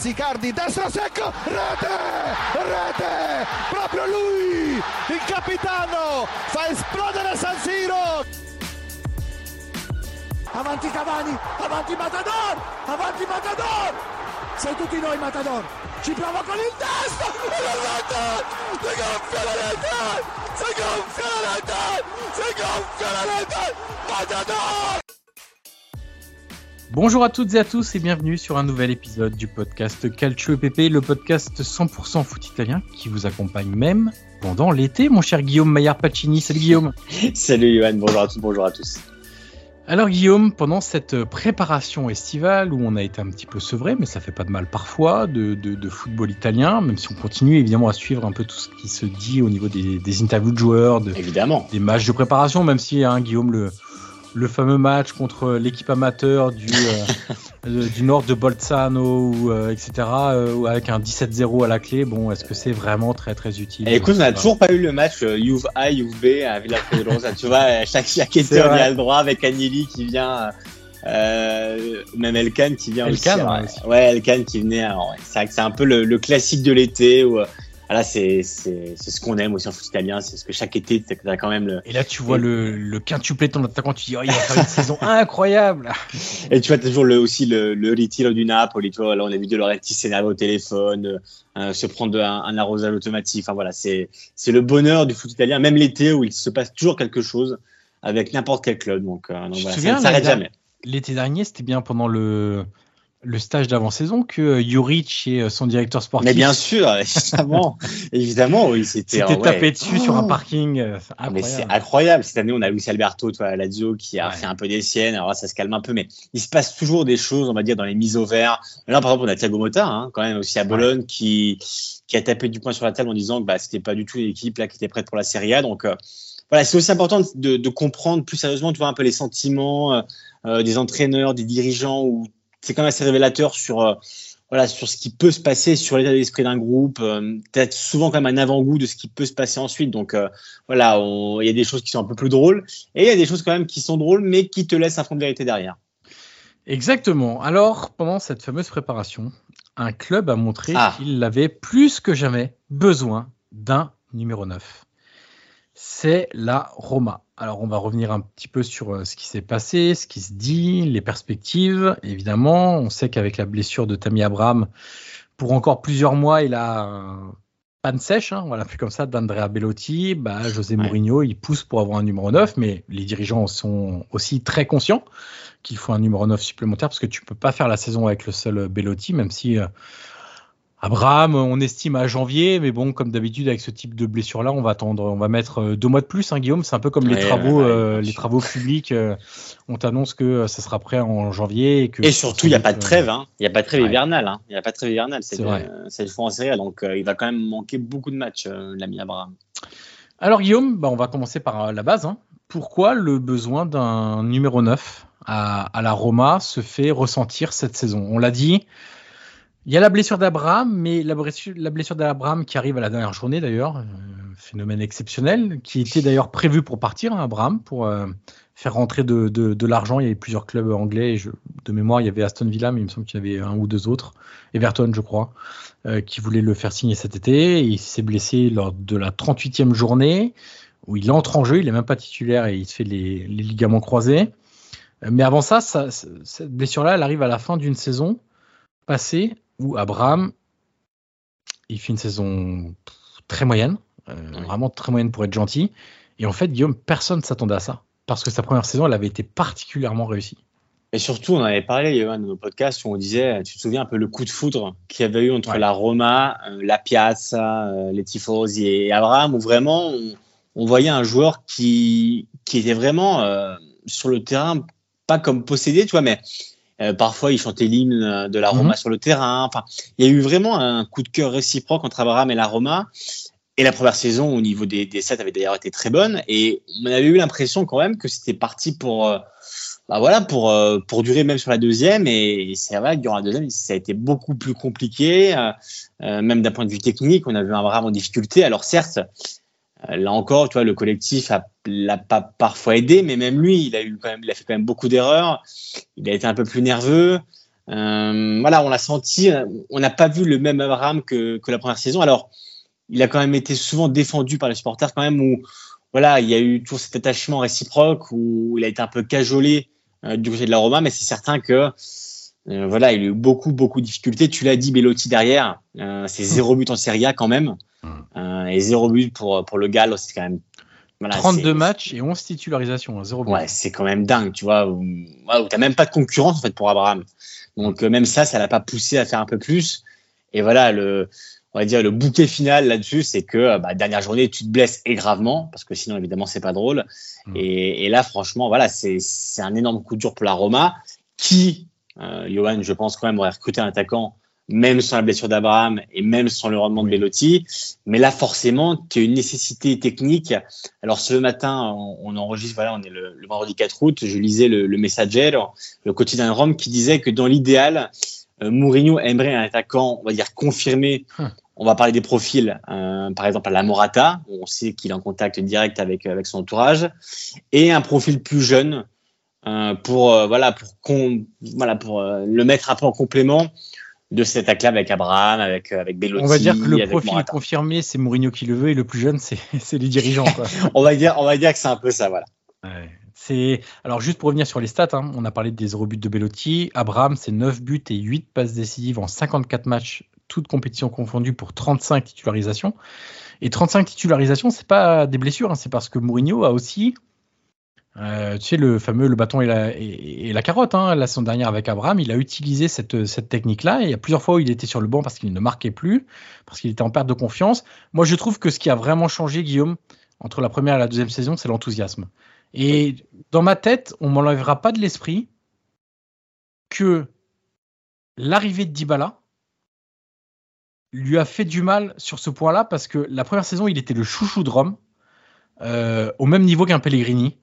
Prova a girarsi Icardi, destro secco, rete! Rete! Proprio lui, il capitano, fa esplodere San Siro! Avanti Cavani, avanti Matador, avanti Matador! Sei tutti noi Matador! Ci prova con il testo! Si gonfia la rete! Si gonfia la rete! Si gonfia la rete! Matador! Bonjour à toutes et à tous et bienvenue sur un nouvel épisode du podcast Calcio EPP, le podcast 100% foot italien qui vous accompagne même pendant l'été, mon cher Guillaume Maillard Pacini. Salut Guillaume. Salut Johan, bonjour à tous, bonjour à tous. Alors Guillaume, pendant cette préparation estivale où on a été un petit peu sevré, mais ça fait pas de mal parfois, de, de, de, football italien, même si on continue évidemment à suivre un peu tout ce qui se dit au niveau des, des interviews de joueurs, de, évidemment. des matchs de préparation, même si hein, Guillaume le, le fameux match contre l'équipe amateur du, euh, du nord de Bolzano, ou, euh, etc., euh, avec un 17-0 à la clé. Bon, est-ce que c'est vraiment très très utile? Et écoute, on n'a toujours pas eu le match euh, Juve A, Juve B à Villa Pedrosa. tu vois, chaque, chaque été, on y a le droit avec Agnelli qui vient. Euh, même Elkan qui vient Elkan, aussi, ouais, aussi. ouais, Elkan qui venait. alors, ouais, c'est vrai que c'est un peu le, le classique de l'été où voilà, c'est c'est ce qu'on aime aussi en foot italien, c'est ce que chaque été t'as quand même le. Et là tu vois et... le le quintuplé de ton attaquant, tu dis oh, il va faire une saison incroyable. Et tu vois toujours le aussi le le retiro du Napoli, tu vois là on a vu De Laurenti s'énerver au téléphone, euh, se prendre un, un, arrosage automatique. Enfin voilà, c'est c'est le bonheur du foot italien, même l'été où il se passe toujours quelque chose avec n'importe quel club. Donc, euh, donc voilà, ça ne s'arrête jamais. L'été dernier, c'était bien pendant le le stage d'avant-saison que Juric et son directeur sportif. Mais bien sûr, évidemment, évidemment, oui, c'était. C'était ouais. tapé dessus oh. sur un parking. Ah, mais c'est incroyable. Cette année, on a Luis Alberto, toi, à Lazio, qui a ouais. fait un peu des siennes. Alors là, ça se calme un peu, mais il se passe toujours des choses, on va dire, dans les mises au vert. Là, par exemple, on a Thiago Motta, hein, quand même aussi à Bologne, ouais. qui qui a tapé du poing sur la table en disant que bah, c'était pas du tout l'équipe là qui était prête pour la Serie A. Donc euh, voilà, c'est aussi important de, de, comprendre plus sérieusement, tu vois, un peu les sentiments euh, des entraîneurs, des dirigeants ou c'est quand même assez révélateur sur euh, voilà sur ce qui peut se passer sur l'état d'esprit d'un groupe euh, peut-être souvent quand même un avant-goût de ce qui peut se passer ensuite donc euh, voilà il y a des choses qui sont un peu plus drôles et il y a des choses quand même qui sont drôles mais qui te laissent un fond de vérité derrière Exactement. Alors, pendant cette fameuse préparation, un club a montré Ah. qu'il avait plus que jamais besoin d'un numéro 9. C'est la Roma. Alors, on va revenir un petit peu sur euh, ce qui s'est passé, ce qui se dit, les perspectives. Évidemment, on sait qu'avec la blessure de Tammy Abraham, pour encore plusieurs mois, il a un panne sèche, hein, voilà, plus comme ça, d'Andrea Bellotti. Bah, José Ouais. Mourinho, il pousse pour avoir un numéro 9, mais les dirigeants sont aussi très conscients qu'il faut un numéro 9 supplémentaire parce que tu peux pas faire la saison avec le seul Bellotti, même si euh, Abraham, on estime à janvier, mais bon, comme d'habitude avec ce type de blessure-là, on va attendre, on va mettre euh, deux mois de plus, hein, Guillaume. C'est un peu comme les Ouais, travaux, ouais, ouais, euh, les travaux publics. euh, on t'annonce que ça sera prêt en janvier et que Et surtout, il n'y a pas de trêve. hein. Il n'y a pas de trêve hivernale. hein. Il n'y a pas de trêve hivernale. C'est cette fois en série. Donc, il va quand même manquer beaucoup de matchs, l'ami Abraham. Alors Guillaume, bah, on va commencer par la base. hein. Pourquoi le besoin d'un numéro 9 à, à la Roma se fait ressentir cette saison? On l'a dit, il y a la blessure d'Abraham, mais la blessure, d'Abraham qui arrive à la dernière journée d'ailleurs, euh, phénomène exceptionnel, qui était d'ailleurs prévu pour partir, hein, Abraham, pour euh, faire rentrer de, l'argent. Il y avait plusieurs clubs anglais, de mémoire, il y avait Aston Villa, mais il me semble qu'il y avait un ou deux autres, Everton je crois, euh, qui voulaient le faire signer cet été. Il s'est blessé lors de la 38e journée où il entre en jeu, il n'est même pas titulaire et il se fait les, ligaments croisés. Mais avant ça- cette blessure-là, elle arrive à la fin d'une saison passée où Abraham, il fait une saison très moyenne, euh, vraiment très moyenne pour être gentil. Et en fait, Guillaume, personne ne s'attendait à ça. Parce que sa première saison, elle avait été particulièrement réussie. Et surtout, on avait parlé, il y avait un de nos podcasts où on disait, tu te souviens un peu le coup de foudre qu'il y avait eu entre Ouais. la Roma, euh, la Piazza, euh, les Tifosi et Abraham, où vraiment on, on voyait un joueur qui, qui était vraiment sur le terrain, pas comme possédé, tu vois, mais euh, parfois il chantait l'hymne euh, de la Roma Mhm. sur le terrain. Enfin, il y a eu vraiment un coup de cœur réciproque entre Abraham et la Roma. Et la première saison, au niveau des, des sets, avait d'ailleurs été très bonne. Et on avait eu l'impression quand même que c'était parti pour, euh, bah voilà, pour, euh, pour durer même sur la deuxième. Et c'est vrai que durant la deuxième, ça a été beaucoup plus compliqué, même d'un point de vue technique. On a vu un Abraham en difficulté. Alors certes, là encore, tu vois, le collectif l'a pas parfois aidé, mais même lui, il a eu quand même, il a fait quand même beaucoup d'erreurs. Il a été un peu plus nerveux. Euh, voilà, on l'a senti. euh, On n'a pas vu le même Abraham que, la première saison. Alors, il a quand même été souvent défendu par les supporters quand même où voilà, il y a eu toujours cet attachement réciproque où il a été un peu cajolé euh, du côté de la Roma, mais c'est certain que euh, voilà, il a eu beaucoup beaucoup de difficultés. Tu l'as dit, Bellotti derrière, euh, c'est zéro but en Serie A quand même, Euh, et zéro but pour pour le Gallo, c'est quand même voilà, 32 c'est- matchs et 11 titularisations, hein, zéro but. Ouais, c'est quand même dingue, tu vois, où, t'as même pas de concurrence en fait pour Abraham. Donc même ça, ça l'a pas poussé à faire un peu plus. Et voilà, le, on va dire le bouquet final là-dessus, c'est que bah, dernière journée, tu te blesses et gravement, parce que sinon évidemment c'est pas drôle. Mm. Et, et là, franchement, voilà, c'est c'est un énorme coup dur pour la Roma, qui, Johan, je pense quand même aurait recruté un attaquant, même sans la blessure d'Abraham et même sans le rendement de Bellotti. Mais là, forcément, tu as une nécessité technique. Alors, ce matin, on, on enregistre, voilà, on est le, le vendredi 4 août, je lisais le, le Messager, le quotidien de Rome, qui disait que dans l'idéal, euh, Mourinho aimerait un attaquant, on va dire, confirmé. Hum. On va parler des profils, euh, par exemple à la Morata, où on sait qu'il est en contact direct avec, avec son entourage, et un profil plus jeune, euh, pour, euh, voilà, pour, voilà, pour euh, le mettre un peu en complément de cette attaque-là avec Abraham, avec, avec Bellotti. On va dire que le profil Morata. confirmé, c'est Mourinho qui le veut et le plus jeune, c'est c'est les dirigeants. quoi. On va dire, on va dire que c'est un peu ça, voilà. Ouais. C'est alors juste pour revenir sur les stats, hein, on a parlé des 0 buts de Bellotti. Abraham, c'est 9 buts et 8 passes décisives en 54 matchs, toutes compétitions confondues pour 35 titularisations. Et 35 titularisations, c'est pas des blessures, hein, c'est parce que Mourinho a aussi, euh, tu sais, le fameux le bâton et la, et, et la carotte. Hein, la saison dernière avec Abraham, il a utilisé cette, cette technique-là. Et il y a plusieurs fois où il était sur le banc parce qu'il ne marquait plus, parce qu'il était en perte de confiance. Moi, je trouve que ce qui a vraiment changé, Guillaume, entre la première et la deuxième saison, c'est l'enthousiasme. Et dans ma tête, on m'enlèvera pas de l'esprit que l'arrivée de Dybala lui a fait du mal sur ce point-là parce que la première saison, il était le chouchou de Rome, euh, au même niveau qu'un Pellegrini.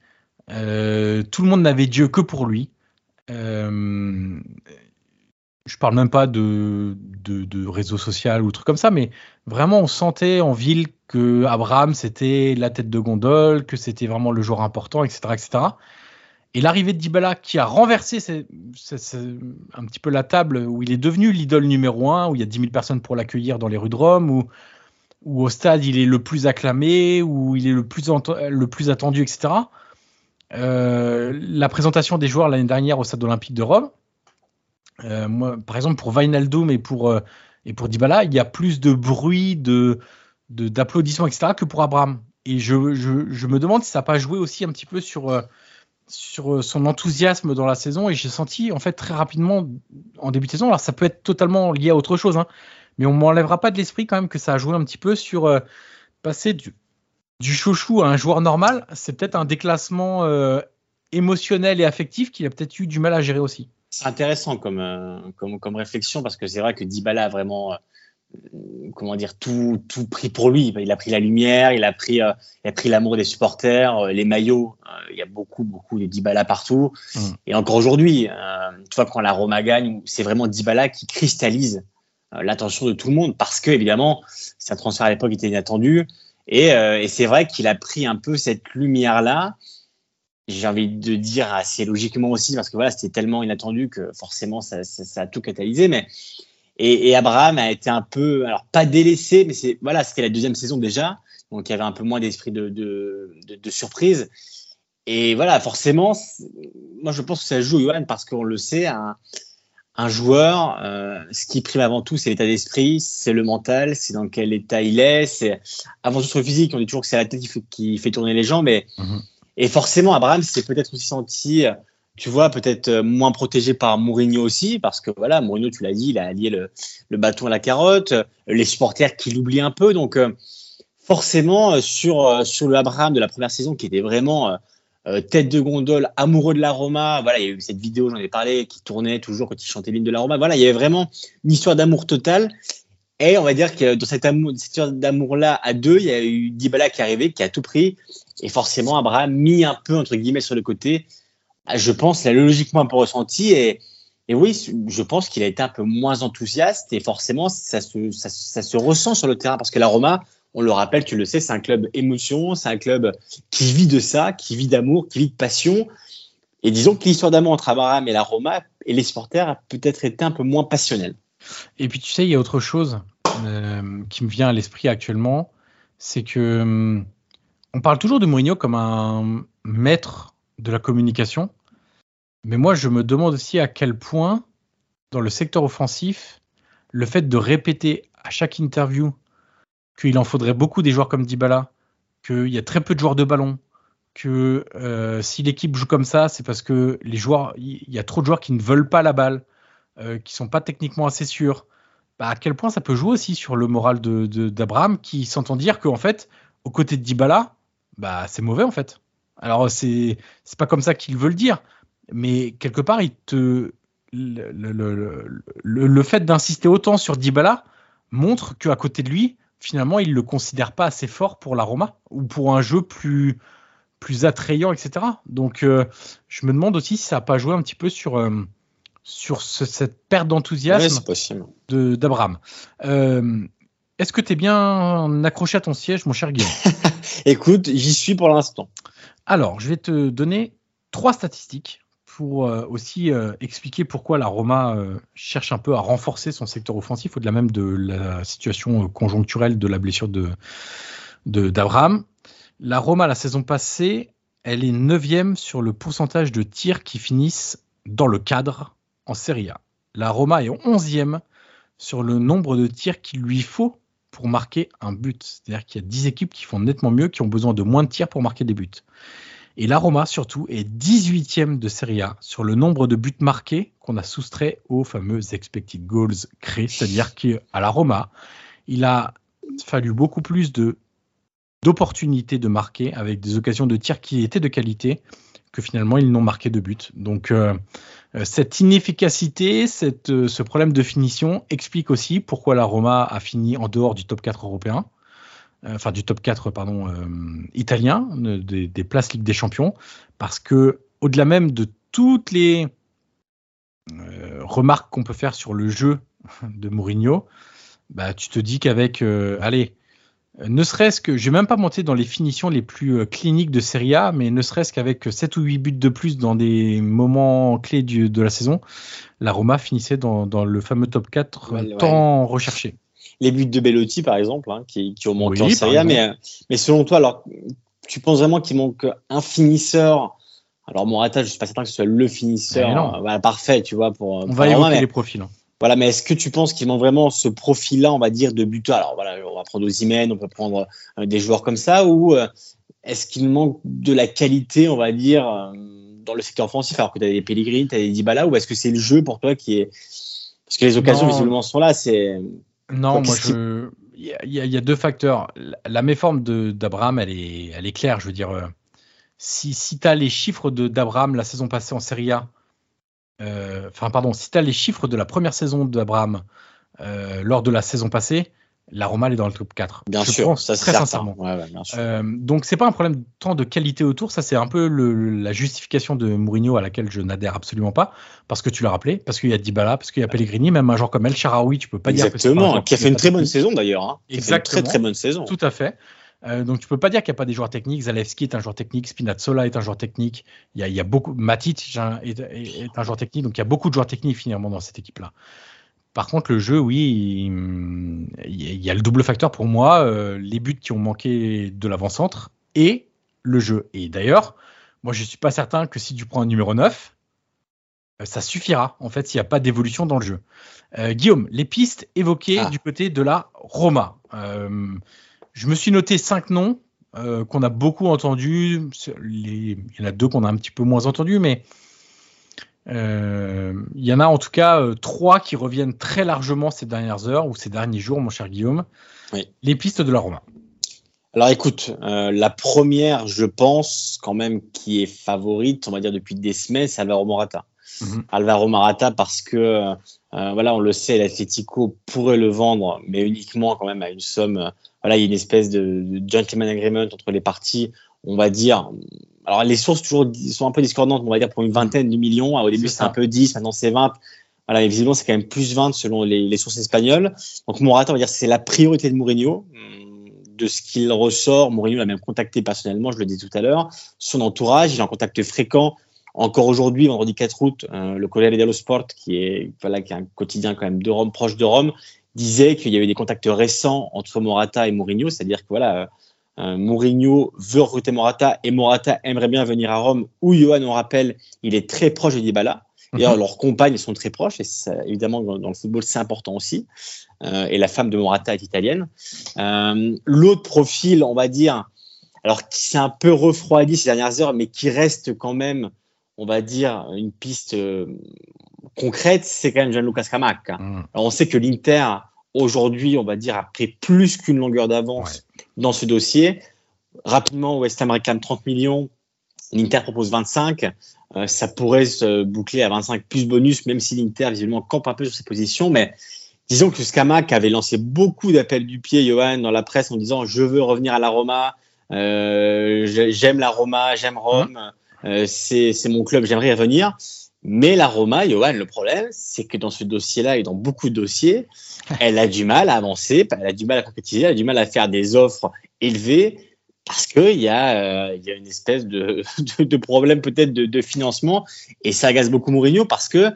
Euh, tout le monde n'avait Dieu que pour lui. Euh, je parle même pas de, de, de réseau social ou trucs comme ça, mais vraiment on sentait en ville que Abraham c'était la tête de gondole, que c'était vraiment le joueur important, etc., etc. Et l'arrivée de Dybala qui a renversé un petit peu la table où il est devenu l'idole numéro un, où il y a 10 000 personnes pour l'accueillir dans les rues de Rome, où, où au stade il est le plus acclamé, où il est le plus, le plus attendu, etc. Euh, la présentation des joueurs l'année dernière au stade olympique de Rome, euh, moi, par exemple pour Wijnaldum et pour, euh, et pour Dybala, il y a plus de bruit, de, d'applaudissements, etc. que pour Abraham. Et je, je, me demande si ça n'a pas joué aussi un petit peu sur, sur son enthousiasme dans la saison. Et j'ai senti en fait très rapidement en début de saison, alors ça peut être totalement lié à autre chose, hein, mais on m'enlèvera pas de l'esprit quand même que ça a joué un petit peu sur passer du, du chouchou à un joueur normal, c'est peut-être un déclassement euh, émotionnel et affectif qu'il a peut-être eu du mal à gérer aussi. C'est intéressant comme, euh, comme, comme, réflexion parce que c'est vrai que Dybala a vraiment euh, comment dire tout, tout pris pour lui. Il a pris la lumière, il a pris, il a pris l'amour des supporters, les maillots. il y a beaucoup beaucoup de Dybala partout. Mm. Et encore aujourd'hui, tu vois quand la Roma gagne, c'est vraiment Dybala qui cristallise l'attention de tout le monde parce que évidemment, un transfert à l'époque était inattendu. Euh, et, c'est vrai qu'il a pris un peu cette lumière-là. J'ai envie de dire assez logiquement aussi, parce que voilà, c'était tellement inattendu que forcément ça, a tout catalysé. Mais et, Abraham a été un peu, alors pas délaissé, mais c'est voilà, c'était la deuxième saison déjà, donc il y avait un peu moins d'esprit de, de, surprise. Et voilà, forcément, moi je pense que ça joue, Johan, parce qu'on le sait, un joueur, euh, ce qui prime avant tout, c'est l'état d'esprit, c'est le mental, c'est dans quel état il est, c'est avant tout sur le physique. On dit toujours que c'est la tête qui fait, tourner les jambes, mais mhm. et forcément, Abraham s'est peut-être aussi senti, tu vois, peut-être moins protégé par Mourinho aussi, parce que voilà, Mourinho, tu l'as dit, il a allié le, le, bâton à la carotte, les supporters qui l'oublient un peu, donc euh, forcément sur sur le Abraham de la première saison qui était vraiment euh, tête de gondole, amoureux de la Roma. Voilà, il y a eu cette vidéo, j'en ai parlé, qui tournait toujours quand il chantait l'hymne de la Roma. Voilà, il y avait vraiment une histoire d'amour total. Et on va dire que dans cette, histoire d'amour-là, à deux, il y a eu Dybala qui est arrivé, qui a tout pris. Et forcément, Abraham mis un peu, entre guillemets, sur le côté. Je pense, l'a logiquement un peu ressenti. Et, et oui, je pense qu'il a été un peu moins enthousiaste. Et forcément, ça se, ça se ressent sur le terrain. Parce que la Roma, on le rappelle, tu le sais, c'est un club émotion, c'est un club qui vit de ça, qui vit d'amour, qui vit de passion. Et disons que l'histoire d'amour entre Abraham et la Roma et les supporters a peut-être été un peu moins passionnelle. Et puis tu sais, il y a autre chose euh, qui me vient à l'esprit actuellement, c'est que euh, on parle toujours de Mourinho comme un maître de la communication, mais moi je me demande aussi à quel point dans le secteur offensif, le fait de répéter à chaque interview qu'il en faudrait beaucoup des joueurs comme Dybala, qu'il y a très peu de joueurs de ballon, que euh, si l'équipe joue comme ça, c'est parce que les joueurs, il y a trop de joueurs qui ne veulent pas la balle, euh, qui sont pas techniquement assez sûrs. Bah, à quel point ça peut jouer aussi sur le moral d'Abraham, qui s'entend dire qu'en fait, aux côtés de Dybala, bah, c'est mauvais en fait. Alors c'est c'est pas comme ça qu'il veut le dire, mais quelque part, il te le, le, le fait d'insister autant sur Dybala montre qu'à côté de lui, finalement, il ne le considère pas assez fort pour la Roma ou pour un jeu plus, plus attrayant, etc. Donc, euh, je me demande aussi si ça n'a pas joué un petit peu sur, euh, sur cette perte d'enthousiasme d'Abraham. Euh, est-ce que tu es bien accroché à ton siège, mon cher Guillaume? Écoute, j'y suis pour l'instant. Alors, je vais te donner trois statistiques pour euh, aussi euh, expliquer pourquoi la Roma euh, cherche un peu à renforcer son secteur offensif au-delà même de la situation conjoncturelle de la blessure de d'Abraham. la Roma la saison passée, elle est neuvième sur le pourcentage de tirs qui finissent dans le cadre en Serie A. La Roma est onzième sur le nombre de tirs qu'il lui faut pour marquer un but. C'est-à-dire qu'il y a 10 équipes qui font nettement mieux, qui ont besoin de moins de tirs pour marquer des buts. Et la Roma, surtout, est 18e de Serie A sur le nombre de buts marqués qu'on a soustrait aux fameux expected goals créés. C'est-à-dire qu'à la Roma, il a fallu beaucoup plus de d'opportunités de marquer avec des occasions de tir qui étaient de qualité que finalement ils n'ont marqué de but. Donc euh, euh, cette inefficacité, euh, ce problème de finition explique aussi pourquoi la Roma a fini en dehors du top 4 européen. Euh, enfin du top 4 pardon, euh, italien, des, places Ligue des Champions, parce que au-delà même de toutes les euh, remarques qu'on peut faire sur le jeu de Mourinho, bah, tu te dis qu'avec allez, ne serait-ce que, je vais même pas monter dans les finitions les plus cliniques de Serie A, mais ne serait-ce qu'avec 7 ou 8 buts de plus dans des moments clés de la saison, la Roma finissait dans, le fameux top 4 tant recherché. Les buts de Bellotti, par exemple, hein, qui, ont monté en Serie A, mais, mais selon toi, alors, tu penses vraiment qu'il manque un finisseur? Alors Morata, je suis pas certain que ce soit le finisseur euh, parfait, tu vois. Pour, on va évoquer les profils. Hein. Voilà, mais est-ce que tu penses qu'il manque vraiment ce profil-là, on va dire, de buteur? Alors voilà, on va prendre Ozymen, on peut prendre euh, des joueurs comme ça, ou euh, est-ce qu'il manque de la qualité, on va dire, dans le secteur offensif? Alors que tu as des Pellegrini, tu as des Dybala, ou est-ce que c'est le jeu pour toi qui est parce que les occasions visiblement sont là, c'est non, moi je il y, a deux facteurs. La méforme d'Abraham, elle est, elle est claire. Je veux dire, si, si tu as les chiffres d'Abraham la saison passée en Serie A, euh, enfin, pardon, si tu as les chiffres de la première saison d'Abraham euh, lors de la saison passée, la Roma est dans le top 4. Bien sûr, ça très sincèrement. Ouais, Euh, donc c'est pas un problème tant de qualité autour, ça c'est un peu la justification de Mourinho à laquelle je n'adhère absolument pas, parce que tu l'as rappelé, parce qu'il y a Dybala, parce qu'il y a Pellegrini, même un joueur comme El Sharaoui, tu peux pas dire que Exactement, qui a fait une très bonne saison d'ailleurs. Hein. Exactement. Très très bonne saison. Tout à fait. Euh, donc tu peux pas dire qu'il n'y a pas des joueurs techniques. Zalewski est un joueur technique, Spinazzola est un joueur technique. Il y a, il y a beaucoup, Matic est, est, un joueur technique. Donc il y a beaucoup de joueurs techniques finalement dans cette équipe-là. Par contre, le jeu, oui, il, y a le double facteur pour moi, euh, les buts qui ont manqué de l'avant-centre et le jeu. Et d'ailleurs, moi je suis pas certain que si tu prends un numéro 9, euh, ça suffira en fait s'il n'y a pas d'évolution dans le jeu. Guillaume, les pistes évoquées ah. du côté de la Roma. Je me suis noté cinq noms euh, qu'on a beaucoup entendus. Il y en a deux qu'on a un petit peu moins entendus, mais euh, il y en a en tout cas euh, trois qui reviennent très largement ces dernières heures ou ces derniers jours, mon cher Guillaume. Les pistes de la Roma. Alors écoute, la première, je pense quand même qui est favorite, on va dire depuis des semaines, c'est Alvaro Morata. Mhm. Alvaro Morata parce que voilà, on le sait, l'Atlético pourrait le vendre, mais uniquement quand même à une somme voilà, il y a une espèce de, gentleman agreement entre les parties, on va dire. Alors les sources toujours sont un peu discordantes, on va dire pour une vingtaine de millions. Au début c'était un peu 10, maintenant c'est 20. Voilà, et visiblement c'est quand même plus 20 selon les, sources espagnoles. Donc Morata, on va dire c'est la priorité de Mourinho. De ce qu'il ressort, Mourinho l'a même contacté personnellement, je le dis tout à l'heure. Son entourage, il est en contact fréquent encore aujourd'hui, vendredi 4 août, euh, le Corriere dello Sport, qui est, voilà, qui est un quotidien quand même de Rome, proche de Rome, disait qu'il y avait des contacts récents entre Morata et Mourinho, c'est-à-dire que voilà, Mourinho veut recruter Morata et Morata aimerait bien venir à Rome, où Johan, on rappelle, il est très proche de Dybala. D'ailleurs, mhm. leurs compagnes sont très proches, et évidemment, dans, le football, c'est important aussi. Euh, et la femme de Morata est italienne. L'autre profil, on va dire, alors qui s'est un peu refroidi ces dernières heures, mais qui reste quand même, on va dire, une piste concrète, c'est quand même Gianluca Scamacca. Mm. on sait que l'Inter, aujourd'hui, on va dire, a pris plus qu'une longueur d'avance dans ce dossier. Rapidement, West Ham réclame 30 millions, l'Inter propose 25. Euh, ça pourrait se boucler à 25 plus bonus, même si l'Inter, visiblement, campe un peu sur ses positions. Mais disons que Scamac avait lancé beaucoup d'appels du pied, Johan, dans la presse en disant Je veux revenir à la Roma, euh, j'aime la Roma, j'aime Rome, mm. euh, c'est mon club, j'aimerais y revenir. Mais la Roma, Johan, le problème, c'est que dans ce dossier-là et dans beaucoup de dossiers, elle a du mal à avancer, elle a du mal à concrétiser, elle a du mal à faire des offres élevées parce qu'il y, a, euh, y a une espèce de, de, problème peut-être de, financement et ça agace beaucoup Mourinho parce que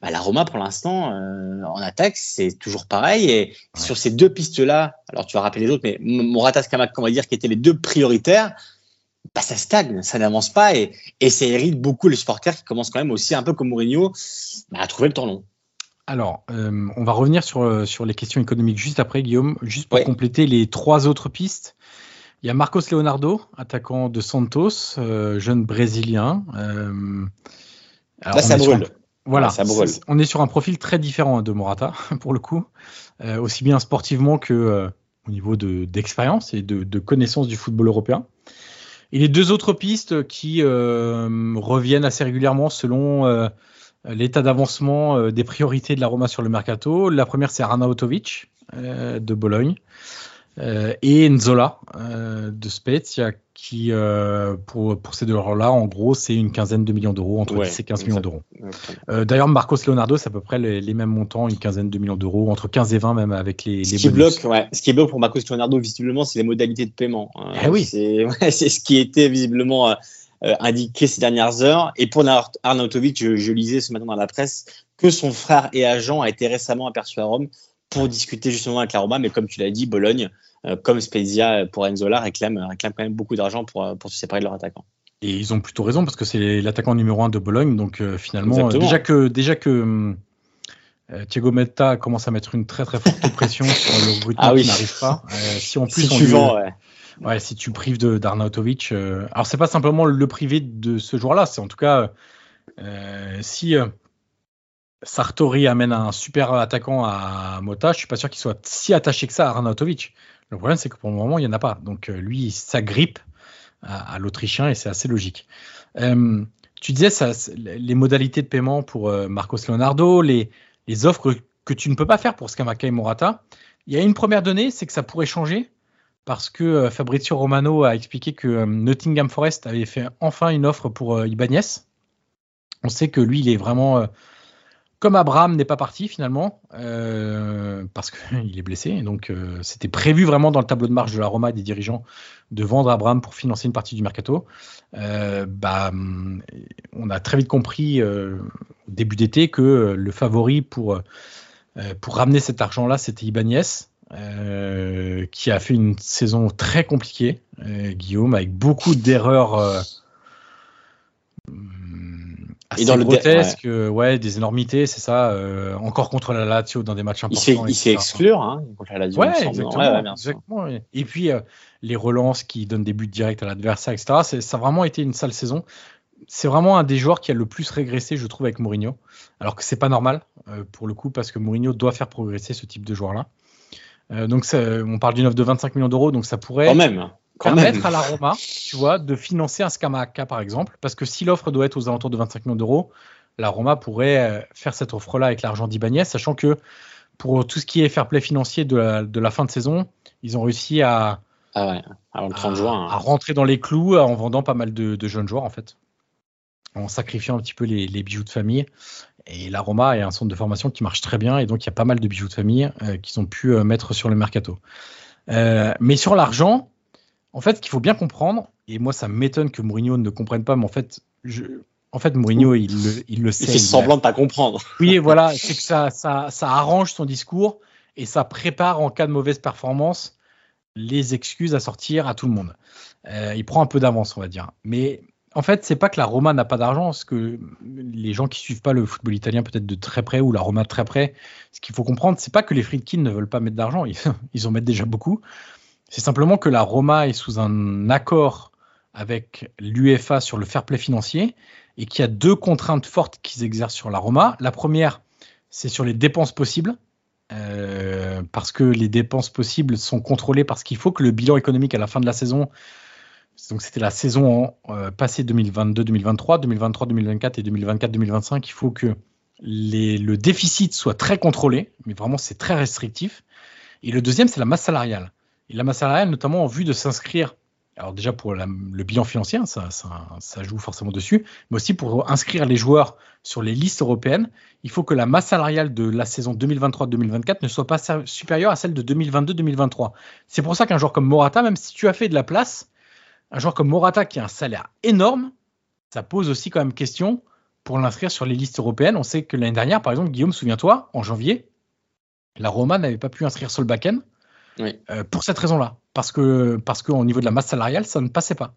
bah, la Roma, pour l'instant, euh, en attaque, c'est toujours pareil. Et sur ces deux pistes-là, alors tu vas rappeler les autres, mais Morata, Skamak, on va dire, qui étaient les deux prioritaires, bah, ça stagne, ça n'avance pas et, et ça hérite beaucoup les supporters qui commencent quand même aussi un peu comme Mourinho bah, à trouver le temps long. Alors, euh, on va revenir sur, euh, sur les questions économiques juste après, Guillaume, juste pour compléter les trois autres pistes. Il y a Marcos Leonardo, attaquant de Santos, euh, jeune brésilien. Là, ça brûle. Voilà, on est sur un profil très différent de Morata, pour le coup, aussi bien sportivement que au niveau d'expérience et de, de connaissance du football européen. Et les deux autres pistes qui euh, reviennent assez régulièrement selon euh, l'état d'avancement euh, des priorités de la Roma sur le mercato. La première, c'est Arnautovic de Bologne et Nzola de Spezia qui, euh, pour, pour ces deux joueurs-là, en gros, c'est une quinzaine de millions d'euros, entre 10 et 15 millions d'euros. Euh, D'ailleurs, Marcos Leonardo, c'est à peu près les, mêmes montants, une quinzaine de millions d'euros, entre 15 et 20 même avec les, ce qui bloque, ouais, Ce qui est bloque pour Marcos Leonardo, visiblement, c'est les modalités de paiement. Hein. Eh oui. C'est ouais, ce qui était visiblement euh, indiqué ces dernières heures. Et pour Arnautovic, je, je, lisais ce matin dans la presse que son frère et agent a été récemment aperçu à Rome pour discuter justement avec la Roma, mais comme tu l'as dit, Bologne, comme Spezia pour Enzola, réclame, réclame quand même beaucoup d'argent pour, pour se séparer de leur attaquant. Et ils ont plutôt raison parce que c'est l'attaquant numéro un de Bologne, donc euh, finalement, déjà que, déjà que Thiago Metta commence à mettre une très très forte pression sur le Bruton ah qui n'arrive pas. si en plus si on ouais. Ouais, si tu prives d'Arnautovic. Euh... Alors, c'est pas simplement le privé de ce joueur-là, c'est en tout cas euh, si euh, Sartori amène un super attaquant à Mota, je suis pas sûr qu'il soit si attaché que ça à Arnautovic. Le problème, c'est que pour le moment, il n'y en a pas. Donc, euh, lui, ça grippe à, l'Autrichien et c'est assez logique. Euh, tu disais ça, les modalités de paiement pour Marcos Leonardo, les, offres que tu ne peux pas faire pour Skamaka et Morata. Il y a une première donnée, c'est que ça pourrait changer parce que euh, Fabrizio Romano a expliqué que euh, Nottingham Forest avait fait enfin une offre pour euh, Ibanez. On sait que lui, il est vraiment comme Abraham n'est pas parti finalement parce qu'il est blessé. Donc c'était prévu vraiment dans le tableau de marche de la Roma et des dirigeants de vendre Abraham pour financer une partie du mercato. bah, on a très vite compris au début d'été que le favori pour ramener cet argent-là, c'était Ibanez. Euh, qui a fait une saison très compliquée, euh, Guillaume, avec beaucoup d'erreurs euh, assez dans grotesques, le ouais. des énormités, c'est ça. encore contre la Lazio dans des matchs importants. Il s'est exclure hein, contre la Lazio. Ouais, exactement. exactement Et puis les relances qui donnent des buts directs à l'adversaire, etc. Ça a vraiment été une sale saison. C'est vraiment un des joueurs qui a le plus régressé, je trouve, avec Mourinho. Alors que c'est pas normal pour le coup, parce que Mourinho doit faire progresser ce type de joueur-là. Euh, donc on parle d'une offre de 25 millions d'euros, donc ça pourrait même, permettre à la Roma, tu vois, de financer un Scamacca par exemple, parce que si l'offre doit être aux alentours de 25 millions d'euros, la Roma pourrait euh, faire cette offre-là avec l'argent d'Ibanez, sachant que pour tout ce qui est fair play financier de la, fin de saison, ils ont réussi à, ah Avant le 30 juin, hein. à, rentrer dans les clous en vendant pas mal de, jeunes joueurs en fait, en sacrifiant un petit peu les, les bijoux de famille. Et la Roma est un centre de formation qui marche très bien et donc il y a pas mal de bijoux de famille euh, qu'ils ont pu euh, mettre sur le mercato. Euh, mais sur l'argent, en fait, ce qu'il faut bien comprendre, et moi ça m'étonne que Mourinho ne comprenne pas, mais en fait, je, en fait Mourinho il le, il le sait. Il fait semblant de pas comprendre. Oui, voilà, c'est que ça, ça, ça arrange son discours et ça prépare en cas de mauvaise performance les excuses à sortir à tout le monde. Euh, il prend un peu d'avance, on va dire. Mais en fait, c'est pas que la Roma n'a pas d'argent, parce que les gens qui suivent pas le football italien peut-être de très près ou la Roma de très près, ce qu'il faut comprendre, c'est pas que les Friedkin ne veulent pas mettre d'argent, ils, en mettent déjà beaucoup. C'est simplement que la Roma est sous un accord avec l'UEFA sur le fair play financier et qu'il y a deux contraintes fortes qu'ils exercent sur la Roma. La première, c'est sur les dépenses possibles. Euh, parce que les dépenses possibles sont contrôlées parce qu'il faut que le bilan économique à la fin de la saison donc c'était la saison euh, passée 2022, 2023, 2023, 2024 et 2024, 2025. Il faut que le déficit soit très contrôlé, mais vraiment c'est très restrictif. Et le deuxième, c'est la masse salariale. Et la masse salariale, notamment en vue de s'inscrire. Alors déjà pour le bilan financier, hein, ça, ça, joue forcément dessus, mais aussi pour inscrire les joueurs sur les listes européennes, il faut que la masse salariale de la saison 2023-2024 ne soit pas supérieure à celle de 2022-2023. C'est pour ça qu'un joueur comme Morata, même si tu as fait de la place, un joueur comme Morata qui a un salaire énorme, ça pose aussi quand même question pour l'inscrire sur les listes européennes. On sait que l'année dernière, par exemple, Guillaume, souviens-toi, en janvier, la Roma n'avait pas pu inscrire Solbakken euh, pour cette raison-là, parce que parce qu'au niveau de la masse salariale, ça ne passait pas.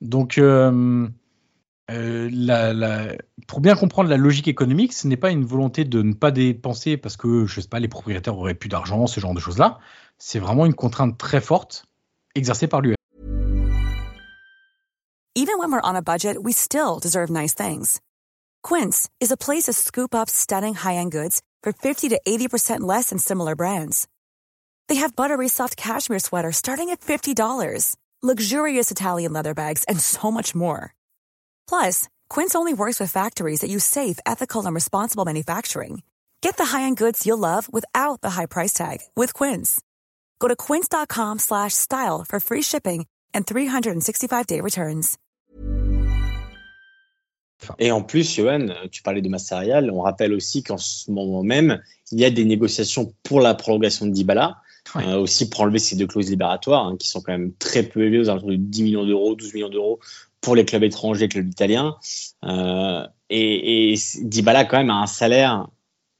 Donc, euh, euh, pour bien comprendre la logique économique, ce n'est pas une volonté de ne pas dépenser parce que je sais pas, les propriétaires auraient plus d'argent, ce genre de choses-là. C'est vraiment une contrainte très forte exercée par l'UE. Even when we're on a budget, we still deserve nice things. Quince is a place to scoop up stunning high-end goods for 50 to 80% less than similar brands. They have buttery soft cashmere sweaters starting at $50, luxurious Italian leather bags, and so much more. Plus, Quince only works with factories that use safe, ethical, and responsible manufacturing. Get the high-end goods you'll love without the high price tag with Quince. Go to quince.com/style for free shipping and 365-day returns. Et en plus, Johan, tu parlais de Massarial, on rappelle aussi qu'en ce moment même, il y a des négociations pour la prolongation de Dybala, Ouais. euh, aussi pour enlever ces deux clauses libératoires, hein, qui sont quand même très peu élevées, aux alentours de 10 millions d'euros, 12 millions d'euros pour les clubs étrangers, clubs italiens. Euh, et, et Dybala, quand même, a un salaire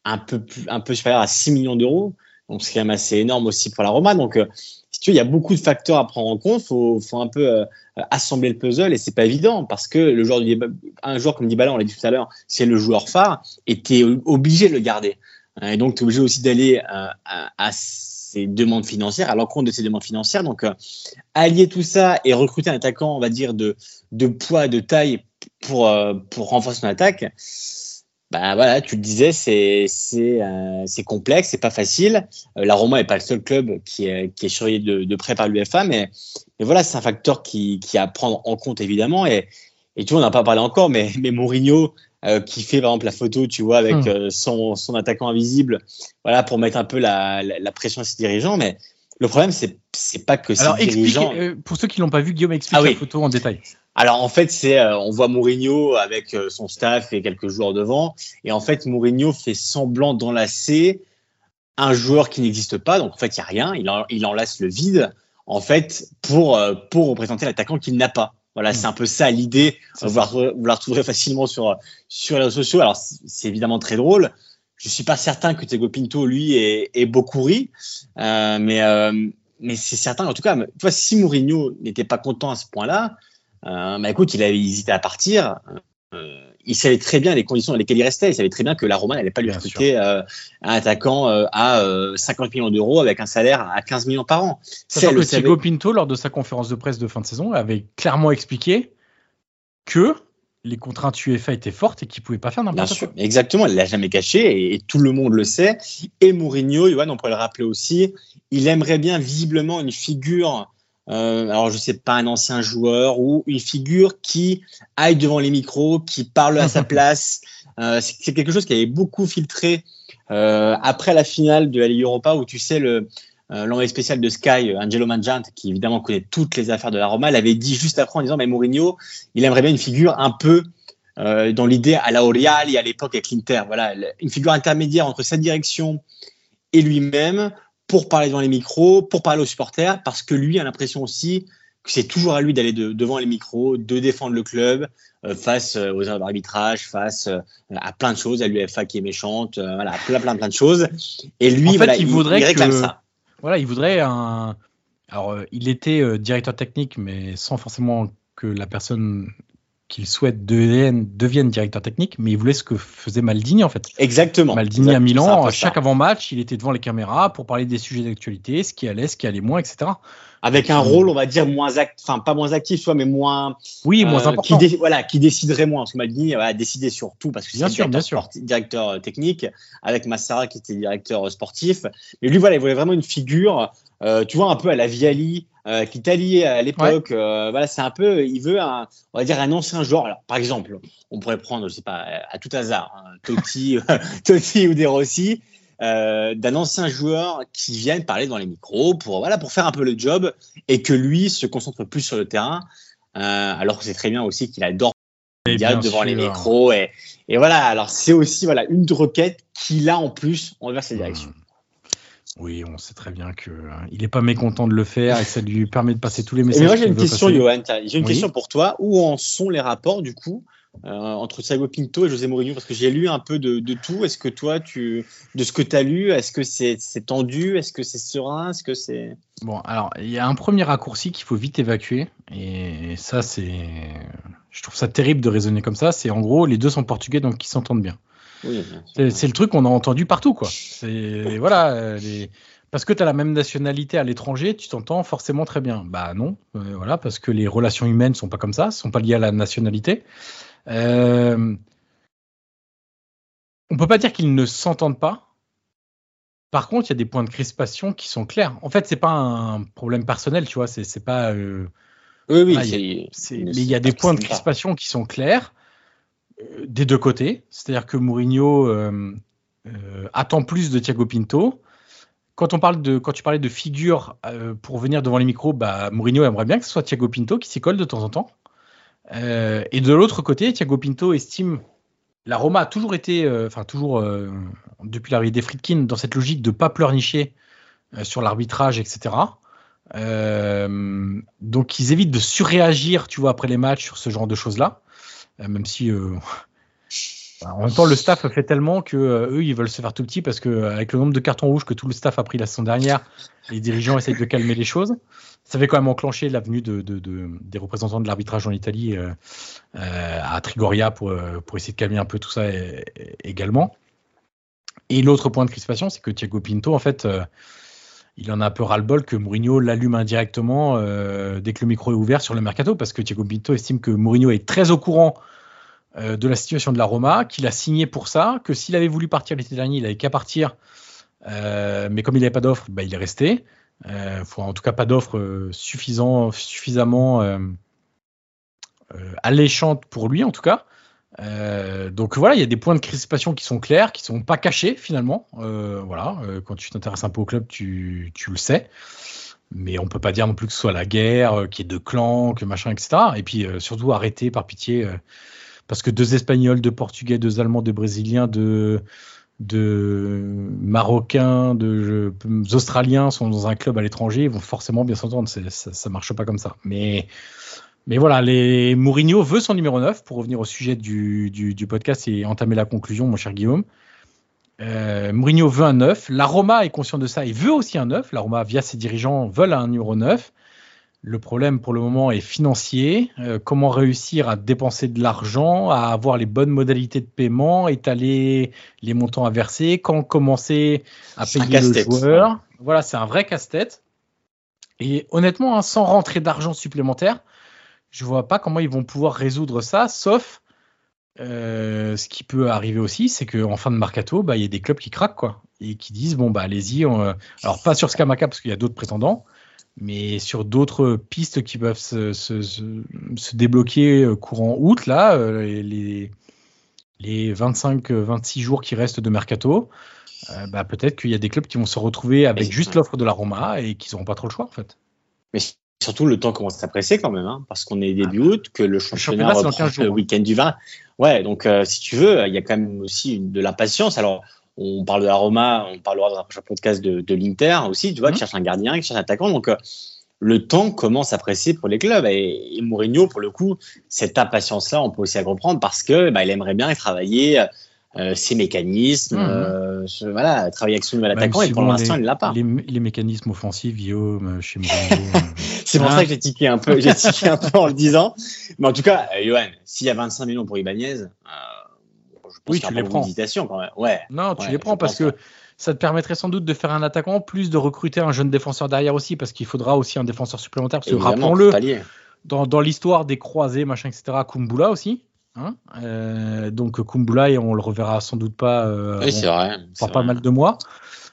un peu, un peu supérieur à 6 millions d'euros, donc c'est quand même assez énorme aussi pour la Roma. Donc, euh, si tu veux, il y a beaucoup de facteurs à prendre en compte, faut, faut un peu euh, assembler le puzzle et c'est pas évident parce que le joueur du, un joueur comme Dybala, on l'a dit tout à l'heure, c'est le joueur phare et tu es obligé de le garder. Et donc, tu es obligé aussi d'aller à ses demandes financières, à l'encontre de ses demandes financières. Donc, euh, allier tout ça et recruter un attaquant, on va dire, de, de poids, de taille pour, euh, pour renforcer son attaque, bah voilà, tu le disais, c'est c'est euh, complexe, c'est pas facile. Euh, la Roma est pas le seul club qui est qui est surveillé de, de près par l'UEFA, mais mais voilà, c'est un facteur qui qui est à prendre en compte évidemment. Et et tu vois, on n'a pas parlé encore, mais mais Mourinho euh, qui fait par exemple la photo, tu vois, avec Hmm. euh, son son attaquant invisible, voilà, pour mettre un peu la la, la pression à ses dirigeants. Mais le problème, c'est c'est pas que Alors, explique, dirigeants. euh, pour ceux qui l'ont pas vu, Guillaume explique Ah oui. la photo en détail. Alors en fait, c'est on voit Mourinho avec son staff et quelques joueurs devant, et en fait Mourinho fait semblant d'enlacer un joueur qui n'existe pas, donc en fait il y a rien, il, en, il enlace le vide en fait pour pour représenter l'attaquant qu'il n'a pas. Voilà, c'est un peu ça l'idée. Vous la retrouverez- facilement sur sur les réseaux sociaux. Alors c'est évidemment très drôle. Je suis pas certain que Thiago Pinto lui ait, ait beaucoup ri, euh, mais euh, mais c'est certain. En tout cas, tu vois, si Mourinho n'était pas content à ce point-là, euh, bah écoute, il avait hésité à partir. Euh, il savait très bien les conditions dans lesquelles il restait. Il savait très bien que la Roma n'allait pas lui recruter euh, un attaquant euh, à euh, 50 millions d'euros avec un salaire à 15 millions par an. Sachant que. Thiago Pinto, lors de sa conférence de presse de fin de saison, avait clairement expliqué que les contraintes UEFA étaient fortes et qu'il pouvait pas faire Bien n'importe sûr, quoi. exactement. Il l'a jamais caché et, et tout le monde le sait. Et Mourinho, Johan, on pourrait le rappeler aussi, il aimerait bien visiblement une figure. Euh, alors je sais pas un ancien joueur ou une figure qui aille devant les micros, qui parle à sa place. Euh, c'est quelque chose qui avait beaucoup filtré euh, après la finale de la Ligue Europa où tu sais le l'envoyé spécial de Sky, Angelo Mangiante, qui évidemment connaît toutes les affaires de la Roma, l'avait dit juste après en disant mais Mourinho, il aimerait bien une figure un peu dans l'idée à la Oriali à l'époque avec l'Inter. Voilà, une figure intermédiaire entre sa direction et lui-même pour parler devant les micros, pour parler aux supporters, parce que lui a l'impression aussi que c'est toujours à lui d'aller de- devant les micros, de défendre le club euh, face euh, aux erreurs d'arbitrage, face euh, à plein de choses, à l'UEFA qui est méchante, euh, voilà, plein plein plein de choses. Et lui, En fait, voilà, il voudrait réclame que- ça. Voilà, il voudrait un. Alors, il était directeur technique, mais sans forcément que la personne qu'il souhaite devienne, devienne directeur technique, mais il voulait ce que faisait Maldini en fait. Exactement. Maldini à Milan, chaque avant-match, il était devant les caméras pour parler des sujets d'actualité, ce qui allait, ce qui allait moins, etc. Avec un rôle, on va dire moins act, enfin pas moins actif, soit, mais moins Oui, moins Euh, important. Qui voilà, qui déciderait moins. Parce que Maldini a décidé sur tout parce que Bien c'est sûr, le bien directeur, sûr. sporti- directeur euh, technique, avec Massara qui était directeur sportif. Mais lui, voilà, il voulait vraiment une figure, euh, tu vois, un peu à la Viali, euh, l'Italie à l'époque. euh, voilà, c'est un peu, il veut un, on va dire un ancien joueur. Alors, par exemple, on pourrait prendre, je sais pas, à tout hasard, hein, Totti, Totti ou De Rossi. euh, d'un ancien joueur qui vienne parler dans les micros pour voilà pour faire un peu le job et que lui se concentre plus sur le terrain euh, alors que c'est très bien aussi qu'il adore devant les micros et, et voilà alors c'est aussi voilà une requête qu'il a en plus envers ses directions Oui, on sait très bien que euh, il est pas mécontent de le faire et que ça lui permet de passer tous les messages. mais moi j'ai qu'il une question passer. Johan j'ai une Oui. question pour toi où en sont les rapports du coup euh, entre Thiago Pinto et José Mourinho? Parce que j'ai lu un peu de, de tout est-ce que toi tu de ce que tu as lu est-ce que c'est c'est tendu? Est-ce que c'est serein? Est-ce que c'est Bon, alors, il y a un premier raccourci qu'il faut vite évacuer. Et ça, c'est. Je trouve ça terrible de raisonner comme ça. C'est en gros, les deux sont portugais, donc ils s'entendent bien. Oui. C'est le truc qu'on a entendu partout, quoi. C'est. Voilà. euh, les- Parce que tu as la même nationalité à l'étranger, tu t'entends forcément très bien. Bah non, euh, voilà, parce que les relations humaines sont pas comme ça, sont pas liées à la nationalité. Euh... On peut pas dire qu'ils ne s'entendent pas. Par contre, il y a des points de crispation qui sont clairs. En fait, c'est pas un problème personnel, tu vois. C'est pas. euh, oui oui Ah, ne mais il y a des points de crispation qui sont clairs des deux côtés. C'est-à-dire que Mourinho euh, euh, attend plus de Thiago Pinto. quand on parle de, quand tu parlais de figure pour venir devant les micros, bah, Mourinho aimerait bien que ce soit Thiago Pinto qui s'y colle de temps en temps. et de l'autre côté, Thiago Pinto estime la Roma a toujours été, enfin toujours depuis l'arrivée des Friedkin, dans cette logique de pas pleurnicher sur l'arbitrage, etc. Euh, donc ils évitent de surréagir, tu vois, après les matchs sur ce genre de choses-là, euh, même si euh, en même temps le staff fait tellement que eux ils veulent se faire tout petit parce que avec le nombre de cartons rouges que tout le staff a pris la saison dernière, les dirigeants essayent de calmer les choses. Ça fait quand même enclencher l'avenue de, des représentants de l'arbitrage en Italie à Trigoria pour, pour essayer de calmer un peu tout ça également. Et l'autre point de crispation, c'est que Thiago Pinto, en fait, il en a un peu ras-le-bol que Mourinho l'allume indirectement euh, dès que le micro est ouvert sur le mercato, parce que Thiago Pinto estime que Mourinho est très au courant euh, de la situation de la Roma, qu'il a signé pour ça, que s'il avait voulu partir l'été dernier, il n'avait qu'à partir, euh, mais comme il n'avait pas d'offre, bah, il est resté. En tout cas, pas d'offre suffisamment alléchante pour lui, en tout cas. Euh, donc voilà, il y a des points de crispation qui sont clairs, qui sont pas cachés finalement. Euh, voilà, euh, quand tu t'intéresses un peu au club, tu, tu, le sais. Mais on peut pas dire non plus que ce soit la guerre, qu'il y ait deux clans, que machin, etc. Et puis surtout arrêter par pitié, parce que deux Espagnols, deux Portugais, deux Allemands, deux Brésiliens, deux, de Marocains, de, Australiens sont dans un club à l'étranger, ils vont forcément bien s'entendre. Ça, ça marche pas comme ça. Mais mais voilà, les... Mourinho veut son numéro 9 pour revenir au sujet du, du, podcast et entamer la conclusion, mon cher Guillaume. Euh, Mourinho veut un 9. La Roma est conscient de ça et veut aussi un 9. La Roma, via ses dirigeants, veulent un numéro 9. Le problème pour le moment est financier. Euh, comment réussir à dépenser de l'argent, à avoir les bonnes modalités de paiement, étaler les montants à verser, quand commencer à payer le joueur. Voilà, c'est un vrai casse-tête. Et honnêtement, hein, sans rentrer d'argent supplémentaire, je vois pas comment ils vont pouvoir résoudre ça, sauf euh, ce qui peut arriver aussi, c'est qu'en fin de mercato, bah, il y a des clubs qui craquent quoi, et qui disent bon bah allez-y. Alors pas sur Scamaca parce qu'il y a d'autres prétendants, mais sur d'autres pistes qui peuvent se, se, se, débloquer euh, courant août là, euh, les, les 25-26 jours qui restent de mercato. bah, peut-être qu'il y a des clubs qui vont se retrouver avec juste l'offre de la Roma et qui n'auront pas trop le choix en fait. Mais surtout le temps commence à presser quand même, hein, parce qu'on est début août, que le championnat, reprend le week-end du 20. Ouais, donc euh, si tu veux, il y a quand même aussi de la patience. Alors, on parle de la Roma, on parlera dans un prochain podcast de, de l'Inter aussi, tu vois, qui mhm. cherche un gardien, qui cherche un attaquant. Donc, euh, le temps commence à presser pour les clubs. Et, Mourinho, pour le coup, cette impatience-là, on peut aussi la comprendre parce que bah, il aimerait bien travailler euh, ses mécanismes, mhm. euh, voilà, travailler avec son nouvel attaquant et pour l'instant il l'a pas. Les, mécanismes offensifs, Guillaume, euh, chez c'est pour ça que j'ai tiqué un peu, j'ai tiqué un peu en le disant. Mais en tout cas, Johan, s'il y a 25 millions pour Ibanez, je pense oui, tu les prends. Quand même. Ouais. Non, tu les prends parce que ça te permettrait sans doute de faire un attaquant, plus de recruter un jeune défenseur derrière aussi, parce qu'il faudra aussi un défenseur supplémentaire. Parce que rappelons-le, dans, dans l'histoire des croisés, machin, etc., Kumbula aussi, Hein euh, donc Kumbula, et on le reverra sans doute pas euh, oui, c'est vrai, pas mal de mois.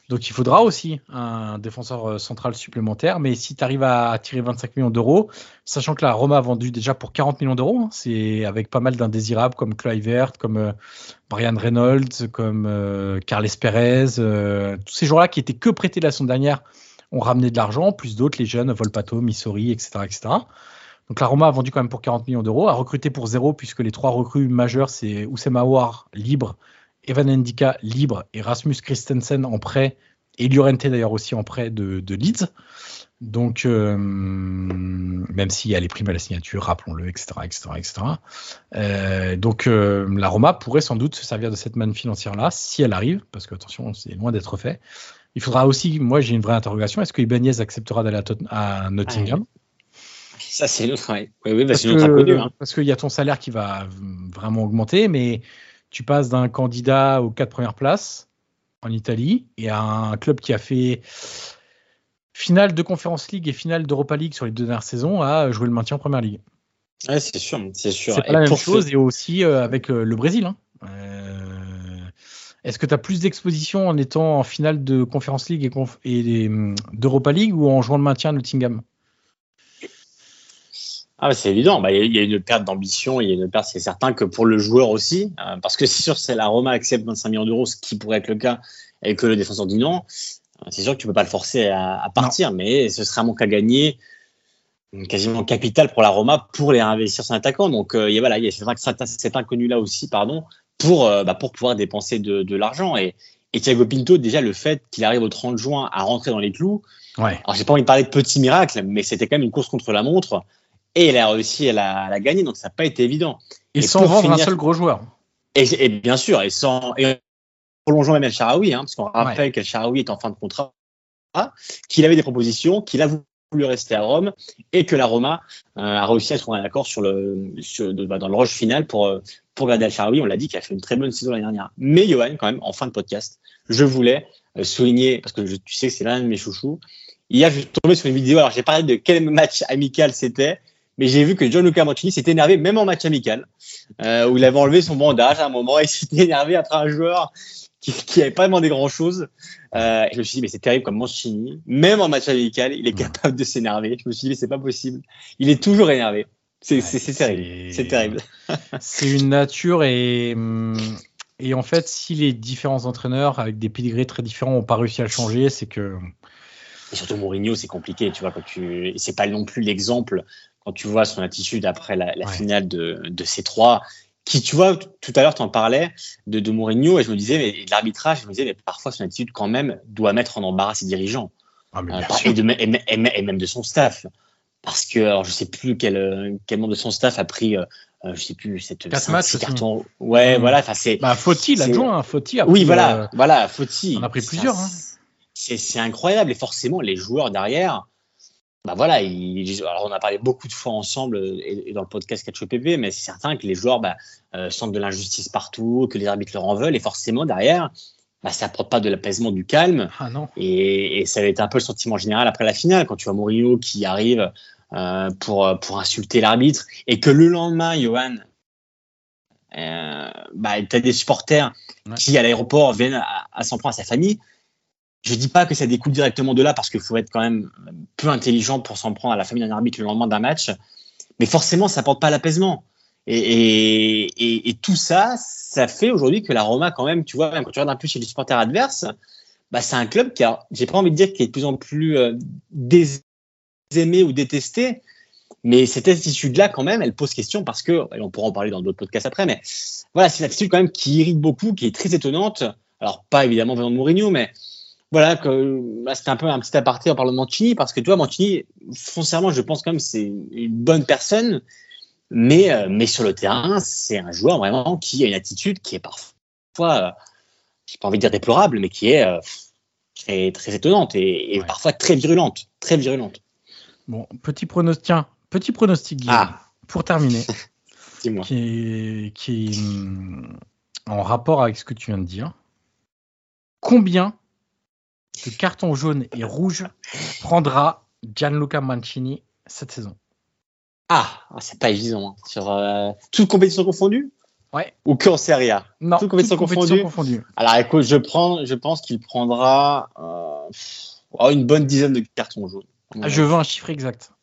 Donc il faudra aussi un défenseur euh, central supplémentaire. Mais si tu arrives à attirer 25 millions d'euros, sachant que la Roma a vendu déjà pour 40 millions d'euros, hein, c'est avec pas mal d'indésirables comme Kluivert, comme euh, Brian Reynolds, comme Carles Perez, tous ces joueurs-là qui étaient que prêtés la saison dernière ont ramené de l'argent, plus d'autres, les jeunes, Volpato, Missouri, etc., etc. Donc la Roma a vendu quand même pour 40 millions d'euros, a recruté pour zéro puisque les trois recrues majeures c'est Oussem Aouar libre, Evan Endika libre et Rasmus Christensen en prêt et Llorente d'ailleurs aussi en prêt de, Leeds. Donc euh, même s'il y a les primes à la signature, rappelons-le, etc., etc., etc. donc euh, la Roma pourrait sans doute se servir de cette manne financière là si elle arrive, parce que attention, c'est loin d'être fait. Il faudra aussi, moi j'ai une vraie interrogation, est-ce que Ibanez acceptera d'aller à, Nottingham? Ça, c'est notre, oui, oui, bah, inconnu. Hein. Parce qu'il y a ton salaire qui va vraiment augmenter, mais tu passes d'un candidat aux quatre premières places en Italie et à un club qui a fait finale de Conference League et finale d'Europa League sur les deux dernières saisons à jouer le maintien en Première Ligue. Ouais, c'est sûr, c'est sûr. C'est pas la même chose et aussi euh, avec euh, le Brésil. Hein. Euh, est-ce que tu as plus d'exposition en étant en finale de Conference League et, et d'Europa League ou en jouant le maintien à Nottingham? Ah, c'est évident. Bah, il y, a une perte d'ambition, il y a une perte, c'est certain que pour le joueur aussi, euh, parce que c'est sûr, c'est la Roma accepte 25 millions d'euros, ce qui pourrait être le cas, et que le défenseur dit non. Euh, C'est sûr que tu peux pas le forcer à, partir, mais ce serait un manque à gagner quasiment capital pour la Roma pour les investir sur un attaquant. Donc il y a, voilà, il y a cet, inconnu là aussi, pardon, pour, bah, pour pouvoir dépenser de, de l'argent. Et, et Thiago Pinto, déjà le fait qu'il arrive au 30 juin à rentrer dans les clous. Ouais. Alors j'ai pas envie de parler de petit miracle, mais c'était quand même une course contre la montre et il a réussi à la, gagner, donc ça n'a pas été évident. Et, sans vendre un seul gros joueur. Et, bien sûr, et sans et prolongeant même El Sharaoui, hein, parce qu'on rappelle qu'El Sharaoui est en fin de contrat, qu'il avait des propositions, qu'il a voulu rester à Rome et que la Roma euh, a réussi à trouver un accord sur le, sur, bah, dans le rush final pour, euh, pour garder El Sharaoui. On l'a dit qu'il a fait une très bonne saison l'année dernière. Mais Johan, quand même, en fin de podcast, je voulais euh, souligner, parce que tu sais que c'est l'un de mes chouchous, hier, je suis tombé sur une vidéo, alors j'ai parlé de quel match amical c'était, mais j'ai vu que Gianluca Mancini s'était énervé même en match amical, euh, où il avait enlevé son bandage à un moment et il s'était énervé après un joueur qui n'avait pas demandé grand chose. Euh, je me suis dit, mais c'est terrible comme Mancini, même en match amical, il est capable de s'énerver. Je me suis dit, mais c'est pas possible. Il est toujours énervé. C'est terrible. C'est terrible. c'est une nature et, hum, et en fait, si les différents entraîneurs avec des pédigrés très différents n'ont pas réussi à le changer, c'est que. Et surtout Mourinho, c'est compliqué, tu vois, quand tu. C'est pas non plus l'exemple quand tu vois son attitude après la, finale de, de, ces trois, qui, tu vois, tout à l'heure, tu en parlais de, de Mourinho, et je me disais, mais l'arbitrage, je me disais, mais parfois son attitude, quand même, doit mettre en embarras ses dirigeants. Ah, euh, et, de, et, même de son staff. Parce que, alors, je sais plus quel, quel membre de son staff a pris. Euh, euh je sais plus cette quatre matchs cartons. Ouais, mmh. voilà. Enfin, c'est. Bah, Fauti, l'adjoint, hein, Fauti. oui, voilà, euh, voilà, Fauti. On a pris plusieurs. Hein. C'est incroyable et forcément les joueurs derrière, bah voilà, alors on a parlé beaucoup de fois ensemble et, dans le podcast Catch PV, mais c'est certain que les joueurs bah, euh, sentent de l'injustice partout, que les arbitres leur en veulent, et forcément derrière, bah, ça apporte pas de l'apaisement, du calme. Ah non. Et, ça a été un peu le sentiment général après la finale, quand tu vois Mourinho qui arrive euh, pour, pour insulter l'arbitre, et que le lendemain, Johan, euh, bah, tu as des supporters qui, à l'aéroport, viennent à, à s'en prendre à sa famille. Je dis pas que ça découle directement de là parce qu'il faut être quand même peu intelligent pour s'en prendre à la famille d'un arbitre le lendemain d'un match, mais forcément ça porte pas l'apaisement. Et, tout ça, ça fait aujourd'hui que la Roma quand même, tu vois, même quand tu regardes un peu chez les supporters adverses, bah c'est un club qui a, j'ai pas envie de dire qu'il est de plus en plus euh, désaimé ou détesté, mais cette attitude-là, quand même, elle pose question parce que, et on pourra en parler dans d'autres podcasts après, mais voilà, c'est une attitude quand même qui irrite beaucoup, qui est très étonnante. Alors, pas évidemment venant de Mourinho, mais voilà, que bah, c'était un peu un petit aparté en parlant de Mancini, parce que tu vois, Mancini, foncièrement, je pense quand même c'est une bonne personne, mais, euh, mais sur le terrain, c'est un joueur vraiment qui a une attitude qui est parfois, euh, j'ai pas envie de dire déplorable, mais qui est euh, très, très étonnante et, parfois très virulente, très virulente. Bon, petit pronostic, tiens, petit pronostic, ah. pour terminer, Dis-moi. qui qui est hum, en rapport avec ce que tu viens de dire. Combien de carton jaune et rouge prendra Gianluca Mancini cette saison Ah, ah c'est pas évident. Hein. Sur euh, toute compétition confondue Ouais. Ou que en Serie A Non, toute compétition, confondue. Alors écoute, je, prends, je pense qu'il prendra euh, oh, une bonne dizaine de cartons jaunes. Ah, je veux un chiffre exact.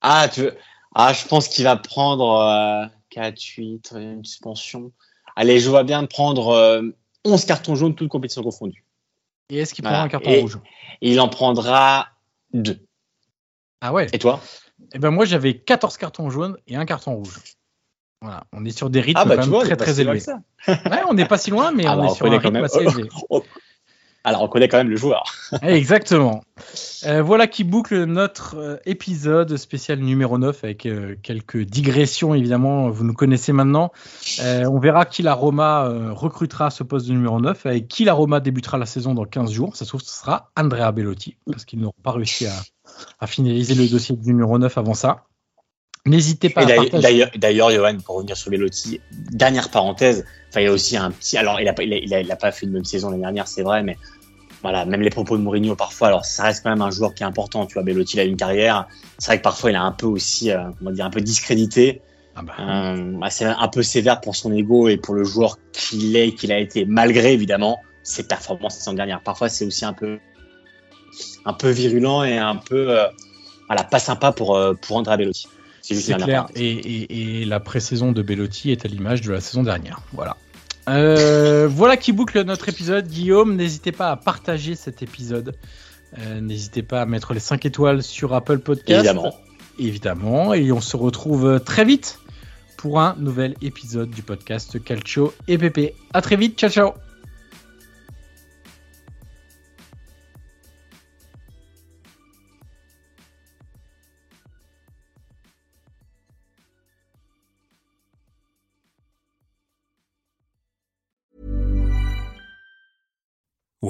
Ah, tu veux... ah je pense qu'il va prendre 4, euh, 8, une suspension. Allez, je vois bien prendre 11 cartons jaunes, toutes compétitions confondues. Et est-ce qu'il prendra un carton rouge Il en prendra deux. Ah ouais Et toi Eh ben moi j'avais 14 cartons jaunes et un carton rouge. Voilà, on est sur des rythmes ah bah, quand même très très élevés. ouais, on n'est pas si loin, mais ah on bah, est sur un rythme assez élevé. Alors, on connaît quand même le joueur. Exactement. Euh, voilà qui boucle notre euh, épisode spécial numéro 9 avec euh, quelques digressions, évidemment, vous nous connaissez maintenant. on verra qui la Roma recrutera à ce poste de numéro 9 et qui la Roma débutera la saison dans 15 jours. Ça se trouve, ce sera Andrea Bellotti parce qu'ils n'auront pas réussi à, à, finaliser le dossier du numéro 9 avant ça. N'hésitez pas. D'ailleurs, d'ailleurs, Johan, pour revenir sur Bellotti, dernière parenthèse. Enfin, il y a aussi un petit. Alors, il a, il a, il a, pas fait une bonne saison l'année dernière, c'est vrai, mais voilà, même les propos de Mourinho parfois. Alors, ça reste quand même un joueur qui est important. Tu vois, Bellotti il a une carrière. C'est vrai que parfois, il a un peu aussi, euh, comment dire, un peu discrédité. Ah bah. euh, c'est un peu sévère pour son ego et pour le joueur qu'il est, qu'il a été, malgré évidemment ses performances saison dernière. Parfois, c'est aussi un peu, un peu virulent et un peu, euh, voilà, pas sympa pour euh, pour Andrea Bellotti. C'est clair. Et, et, et, la pré-saison de Bellotti est à l'image de la saison dernière. Voilà. Euh, voilà qui boucle notre épisode. Guillaume, n'hésitez pas à partager cet épisode. Euh, n'hésitez pas à mettre les 5 étoiles sur Apple Podcast. Évidemment. Évidemment. Et on se retrouve très vite pour un nouvel épisode du podcast Calcio et PP. À très vite. Ciao, ciao.